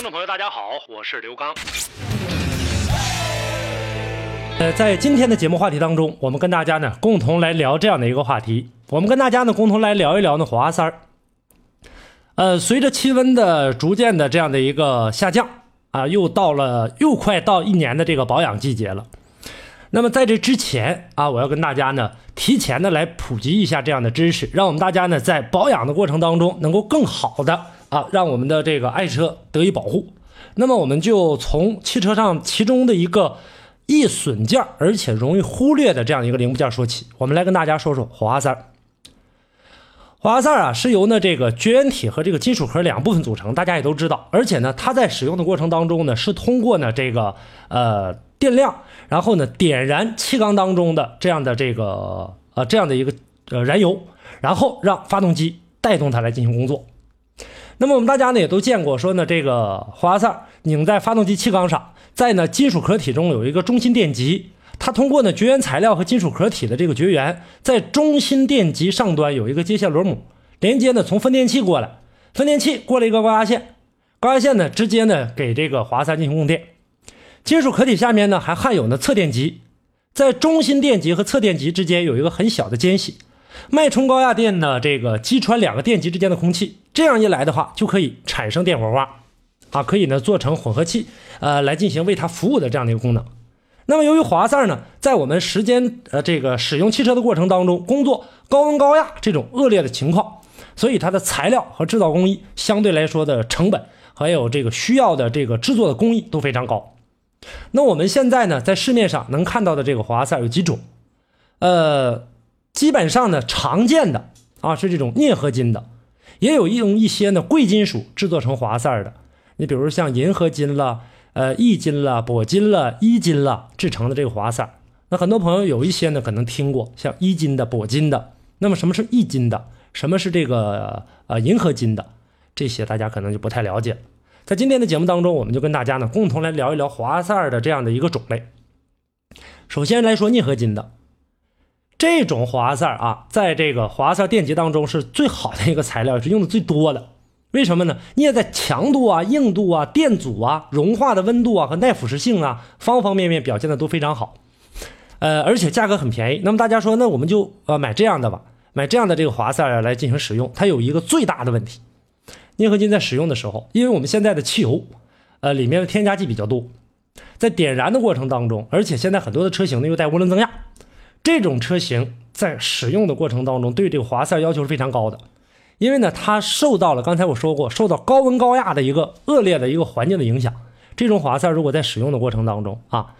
听众朋友，大家好，我是刘刚。呃，在今天的节目话题当中，我们跟大家呢共同来聊这样的一个话题。我们跟大家呢共同来聊一聊呢华三儿。呃，随着气温的逐渐的这样的一个下降啊，又到了又快到一年的这个保养季节了。那么在这之前啊，我要跟大家呢提前的来普及一下这样的知识，让我们大家呢在保养的过程当中能够更好的啊，让我们的这个爱车得以保护。那么我们就从汽车上其中的一个易损件，而且容易忽略的这样一个零部件说起。我们来跟大家说说火花塞。火花塞啊是由呢这个绝缘体和这个金属壳两部分组成，大家也都知道。而且呢，它在使用的过程当中呢，是通过呢这个呃电量，然后呢点燃气缸当中的这样的这个呃这样的一个呃燃油，然后让发动机带动它来进行工作。那么我们大家呢也都见过，说呢这个火花塞拧在发动机气缸上，在呢金属壳体中有一个中心电极。它通过呢绝缘材料和金属壳体的这个绝缘，在中心电极上端有一个接线螺母，连接呢从分电器过来，分电器过了一个高压线，高压线呢直接呢给这个华塞进行供电。金属壳体下面呢还焊有呢测电极，在中心电极和测电极之间有一个很小的间隙，脉冲高压电呢这个击穿两个电极之间的空气，这样一来的话就可以产生电火花，啊可以呢做成混合器，呃来进行为它服务的这样的一个功能。那么，由于华塞呢，在我们时间呃这个使用汽车的过程当中，工作高温高压这种恶劣的情况，所以它的材料和制造工艺相对来说的成本，还有这个需要的这个制作的工艺都非常高。那我们现在呢，在市面上能看到的这个华塞有几种，呃，基本上呢常见的啊是这种镍合金的，也有用一些呢贵金属制作成华塞的，你比如像银合金了。呃，易金了、铂金了、铱金了制成的这个华塞那很多朋友有一些呢可能听过，像铱金的、铂金的。那么什么是易金的？什么是这个呃银合金的？这些大家可能就不太了解。在今天的节目当中，我们就跟大家呢共同来聊一聊华塞的这样的一个种类。首先来说镍合金的这种华塞啊，在这个华塞电极当中是最好的一个材料，是用的最多的。为什么呢？镍在强度啊、硬度啊、电阻啊、融化的温度啊和耐腐蚀性啊，方方面面表现的都非常好。呃，而且价格很便宜。那么大家说，那我们就呃买这样的吧，买这样的这个华塞来进行使用。它有一个最大的问题，镍合金在使用的时候，因为我们现在的汽油，呃，里面的添加剂比较多，在点燃的过程当中，而且现在很多的车型呢又带涡轮增压，这种车型在使用的过程当中，对这个华塞要求是非常高的。因为呢，它受到了刚才我说过，受到高温高压的一个恶劣的一个环境的影响。这种华塞如果在使用的过程当中啊，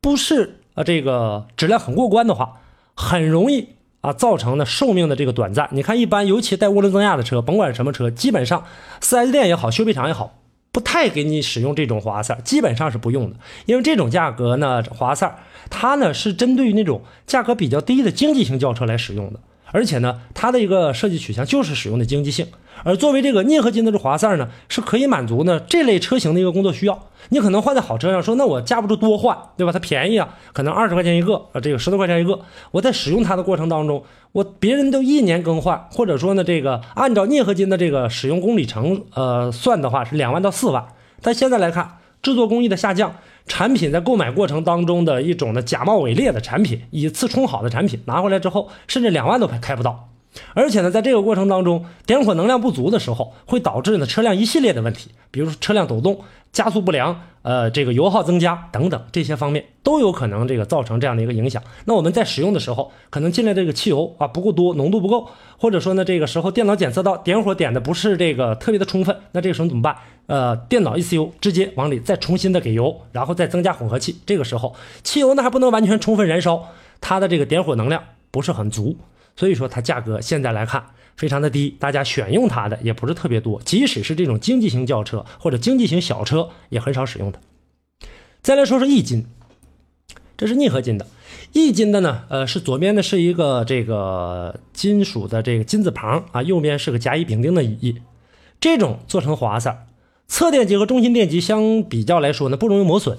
不是啊这个质量很过关的话，很容易啊造成呢寿命的这个短暂。你看，一般尤其带涡轮增压的车，甭管什么车，基本上 4S 店也好，修配厂也好，不太给你使用这种华塞，基本上是不用的。因为这种价格呢，华塞它呢是针对于那种价格比较低的经济型轿车来使用的。而且呢，它的一个设计取向就是使用的经济性，而作为这个镍合金的这华塞呢，是可以满足呢这类车型的一个工作需要。你可能换在好车上，说那我架不住多换，对吧？它便宜啊，可能二十块钱一个，啊，这个十多块钱一个。我在使用它的过程当中，我别人都一年更换，或者说呢，这个按照镍合金的这个使用公里程呃算的话是两万到四万，但现在来看，制作工艺的下降。产品在购买过程当中的一种的假冒伪劣的产品，以次充好的产品拿回来之后，甚至两万都开不到。而且呢，在这个过程当中，点火能量不足的时候，会导致呢车辆一系列的问题，比如说车辆抖动、加速不良，呃，这个油耗增加等等这些方面都有可能这个造成这样的一个影响。那我们在使用的时候，可能进来这个汽油啊不够多，浓度不够，或者说呢这个时候电脑检测到点火点的不是这个特别的充分，那这个时候怎么办？呃，电脑 ECU 直接往里再重新的给油，然后再增加混合气，这个时候汽油呢还不能完全充分燃烧，它的这个点火能量不是很足。所以说它价格现在来看非常的低，大家选用它的也不是特别多。即使是这种经济型轿车或者经济型小车，也很少使用它。再来说说一金，这是逆合金的。一金的呢，呃，是左边呢是一个这个金属的这个金字旁啊，右边是个甲乙丙丁的乙。这种做成华塞，侧电极和中心电极相比较来说呢，不容易磨损，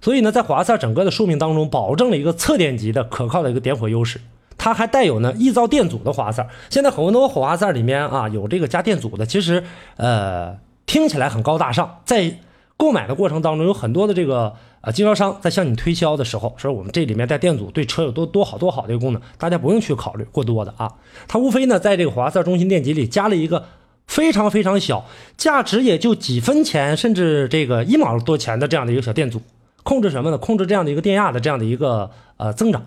所以呢，在华塞整个的寿命当中，保证了一个侧电极的可靠的一个点火优势。它还带有呢易造电阻的火花塞。现在很多火花塞里面啊有这个加电阻的，其实呃听起来很高大上，在购买的过程当中有很多的这个呃经销商在向你推销的时候，说我们这里面带电阻，对车有多多好多好的一个功能，大家不用去考虑过多的啊。它无非呢在这个华塞中心电极里加了一个非常非常小，价值也就几分钱甚至这个一毛多钱的这样的一个小电阻，控制什么呢？控制这样的一个电压的这样的一个呃增长。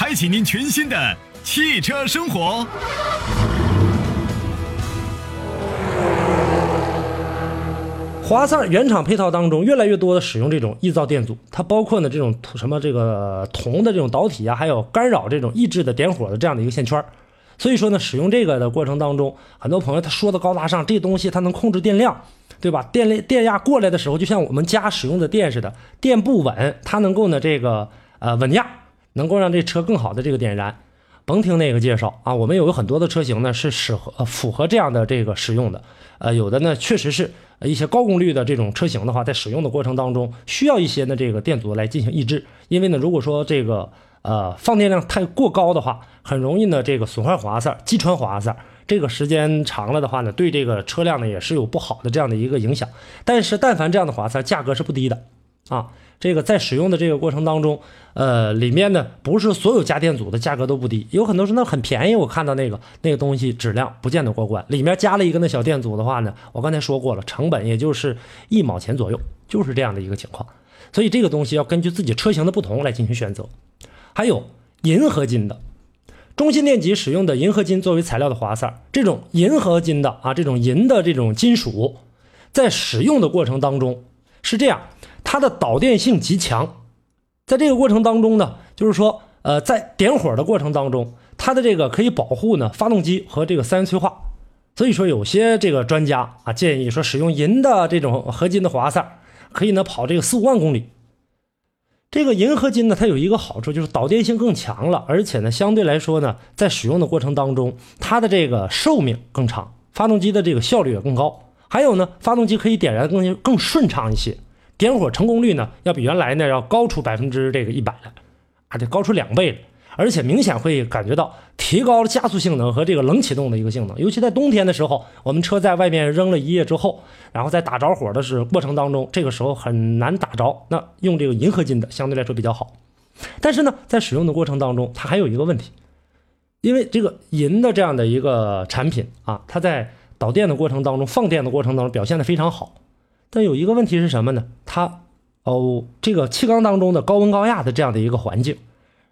开启您全新的汽车生活。华赛原厂配套当中，越来越多的使用这种易造电阻，它包括呢这种什么这个铜的这种导体啊，还有干扰这种抑制的点火的这样的一个线圈。所以说呢，使用这个的过程当中，很多朋友他说的高大上，这东西它能控制电量，对吧？电力电压过来的时候，就像我们家使用的电似的，电不稳，它能够呢这个呃稳压。能够让这车更好的这个点燃，甭听那个介绍啊！我们有很多的车型呢是适合符合这样的这个使用的，呃，有的呢确实是一些高功率的这种车型的话，在使用的过程当中需要一些呢这个电阻来进行抑制，因为呢如果说这个呃放电量太过高的话，很容易呢这个损坏滑塞、击穿滑塞，这个时间长了的话呢，对这个车辆呢也是有不好的这样的一个影响。但是但凡这样的滑塞，价格是不低的啊。这个在使用的这个过程当中，呃，里面呢不是所有家电组的价格都不低，有很多是那很便宜。我看到那个那个东西质量不见得过关，里面加了一个那小电阻的话呢，我刚才说过了，成本也就是一毛钱左右，就是这样的一个情况。所以这个东西要根据自己车型的不同来进行选择。还有银合金的中心电极使用的银合金作为材料的华塞，这种银合金的啊，这种银的这种金属，在使用的过程当中是这样。它的导电性极强，在这个过程当中呢，就是说，呃，在点火的过程当中，它的这个可以保护呢发动机和这个三元催化。所以说，有些这个专家啊建议说，使用银的这种合金的火花塞，可以呢跑这个四五万公里。这个银合金呢，它有一个好处就是导电性更强了，而且呢，相对来说呢，在使用的过程当中，它的这个寿命更长，发动机的这个效率也更高。还有呢，发动机可以点燃更更顺畅一些。点火成功率呢，要比原来呢要高出百分之这个一百了，啊，得高出两倍了，而且明显会感觉到提高了加速性能和这个冷启动的一个性能。尤其在冬天的时候，我们车在外面扔了一夜之后，然后在打着火的是过程当中，这个时候很难打着。那用这个银合金的相对来说比较好，但是呢，在使用的过程当中，它还有一个问题，因为这个银的这样的一个产品啊，它在导电的过程当中、放电的过程当中表现的非常好。但有一个问题是什么呢？它哦，这个气缸当中的高温高压的这样的一个环境，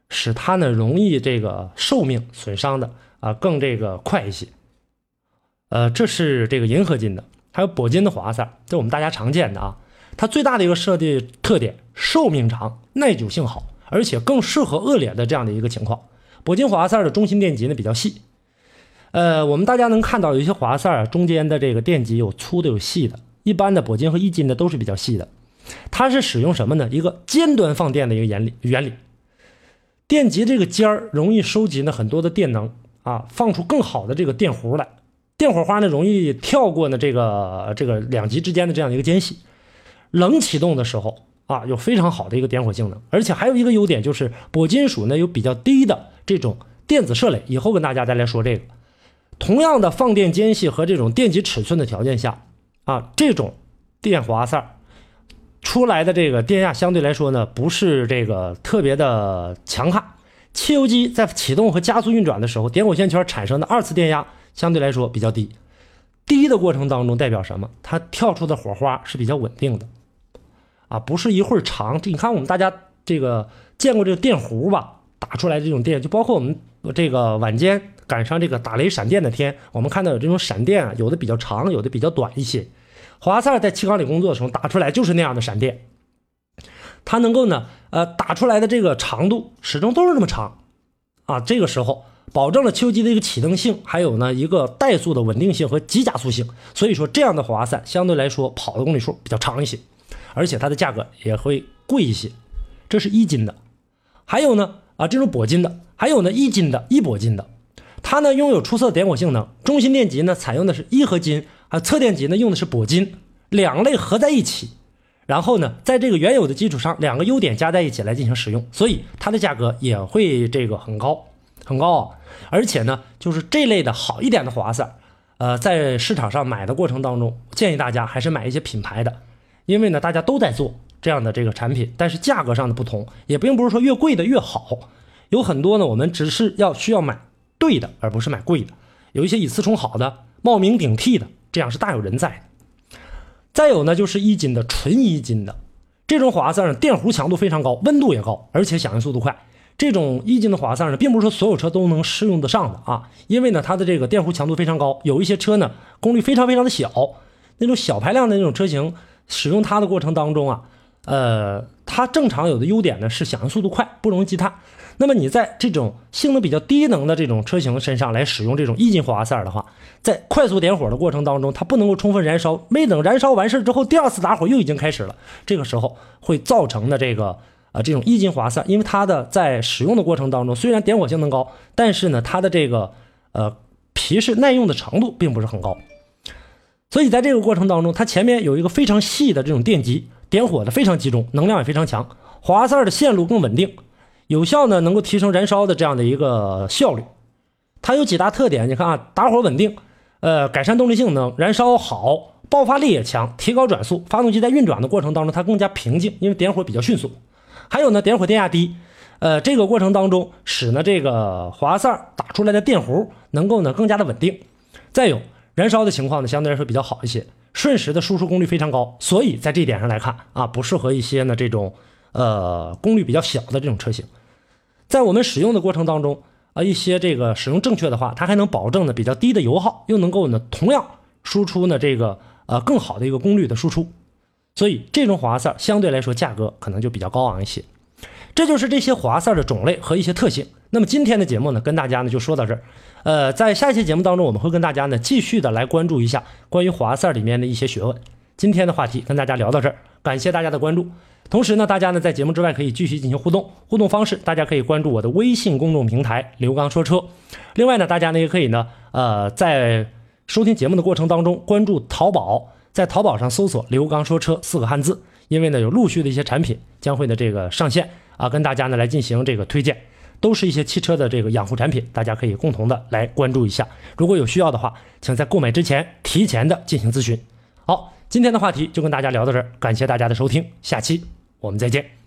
使它呢容易这个寿命损伤的啊更这个快一些。呃，这是这个银合金的，还有铂金的华塞，这我们大家常见的啊。它最大的一个设计特点，寿命长，耐久性好，而且更适合恶劣的这样的一个情况。铂金华塞的中心电极呢比较细，呃，我们大家能看到有一些华塞啊中间的这个电极有粗的有细的。一般的铂金和易金的都是比较细的，它是使用什么呢？一个尖端放电的一个原理。原理，电极这个尖儿容易收集呢很多的电能啊，放出更好的这个电弧来。电火花呢容易跳过呢这个这个两极之间的这样一个间隙。冷启动的时候啊，有非常好的一个点火性能，而且还有一个优点就是铂金属呢有比较低的这种电子射垒。以后跟大家再来说这个。同样的放电间隙和这种电极尺寸的条件下。啊，这种电滑塞出来的这个电压相对来说呢，不是这个特别的强悍。汽油机在启动和加速运转的时候，点火线圈产生的二次电压相对来说比较低。低的过程当中代表什么？它跳出的火花是比较稳定的。啊，不是一会儿长。这你看我们大家这个见过这个电弧吧？打出来这种电，就包括我们这个晚间赶上这个打雷闪电的天，我们看到有这种闪电啊，有的比较长，有的比较短一些。华赛在气缸里工作的时候打出来就是那样的闪电，它能够呢，呃，打出来的这个长度始终都是那么长，啊，这个时候保证了秋机的一个启动性，还有呢一个怠速的稳定性和急加速性。所以说这样的火花塞相对来说跑的公里数比较长一些，而且它的价格也会贵一些。这是一金的，还有呢。啊，这种铂金的，还有呢一金的，一铂金的，它呢拥有出色点火性能。中心电极呢采用的是一合金，啊，侧电极呢用的是铂金，两类合在一起，然后呢在这个原有的基础上，两个优点加在一起来进行使用，所以它的价格也会这个很高很高啊。而且呢，就是这类的好一点的滑塞，呃，在市场上买的过程当中，建议大家还是买一些品牌的，因为呢大家都在做。这样的这个产品，但是价格上的不同，也并不是说越贵的越好。有很多呢，我们只是要需要买对的，而不是买贵的。有一些以次充好的，冒名顶替的，这样是大有人在。再有呢，就是一金的纯一金的这种滑塞呢，电弧强度非常高，温度也高，而且响应速度快。这种一金的滑塞呢，并不是说所有车都能适用得上的啊，因为呢，它的这个电弧强度非常高，有一些车呢，功率非常非常的小，那种小排量的那种车型，使用它的过程当中啊。呃，它正常有的优点呢是响应速度快，不容易积碳。那么你在这种性能比较低能的这种车型身上来使用这种一金滑塞的话，在快速点火的过程当中，它不能够充分燃烧，没等燃烧完事之后，第二次打火又已经开始了。这个时候会造成的这个呃这种一金滑塞，因为它的在使用的过程当中，虽然点火性能高，但是呢它的这个呃皮实耐用的程度并不是很高。所以在这个过程当中，它前面有一个非常细的这种电极。点火的非常集中，能量也非常强，火花塞的线路更稳定，有效呢能够提升燃烧的这样的一个效率。它有几大特点，你看啊，打火稳定，呃，改善动力性能，燃烧好，爆发力也强，提高转速，发动机在运转的过程当中它更加平静，因为点火比较迅速。还有呢，点火电压低，呃，这个过程当中使呢这个滑塞打出来的电弧能够呢更加的稳定。再有燃烧的情况呢相对来说比较好一些。瞬时的输出功率非常高，所以在这一点上来看啊，不适合一些呢这种呃功率比较小的这种车型。在我们使用的过程当中啊，一些这个使用正确的话，它还能保证呢比较低的油耗，又能够呢同样输出呢这个呃更好的一个功率的输出。所以这种火花塞相对来说价格可能就比较高昂一些。这就是这些滑塞的种类和一些特性。那么今天的节目呢，跟大家呢就说到这儿。呃，在下一期节目当中，我们会跟大家呢继续的来关注一下关于华塞里面的一些学问。今天的话题跟大家聊到这儿，感谢大家的关注。同时呢，大家呢在节目之外可以继续进行互动，互动方式大家可以关注我的微信公众平台刘刚说车。另外呢，大家呢也可以呢呃在收听节目的过程当中关注淘宝，在淘宝上搜索刘刚说车四个汉字，因为呢有陆续的一些产品将会呢这个上线啊，跟大家呢来进行这个推荐。都是一些汽车的这个养护产品，大家可以共同的来关注一下。如果有需要的话，请在购买之前提前的进行咨询。好，今天的话题就跟大家聊到这儿，感谢大家的收听，下期我们再见。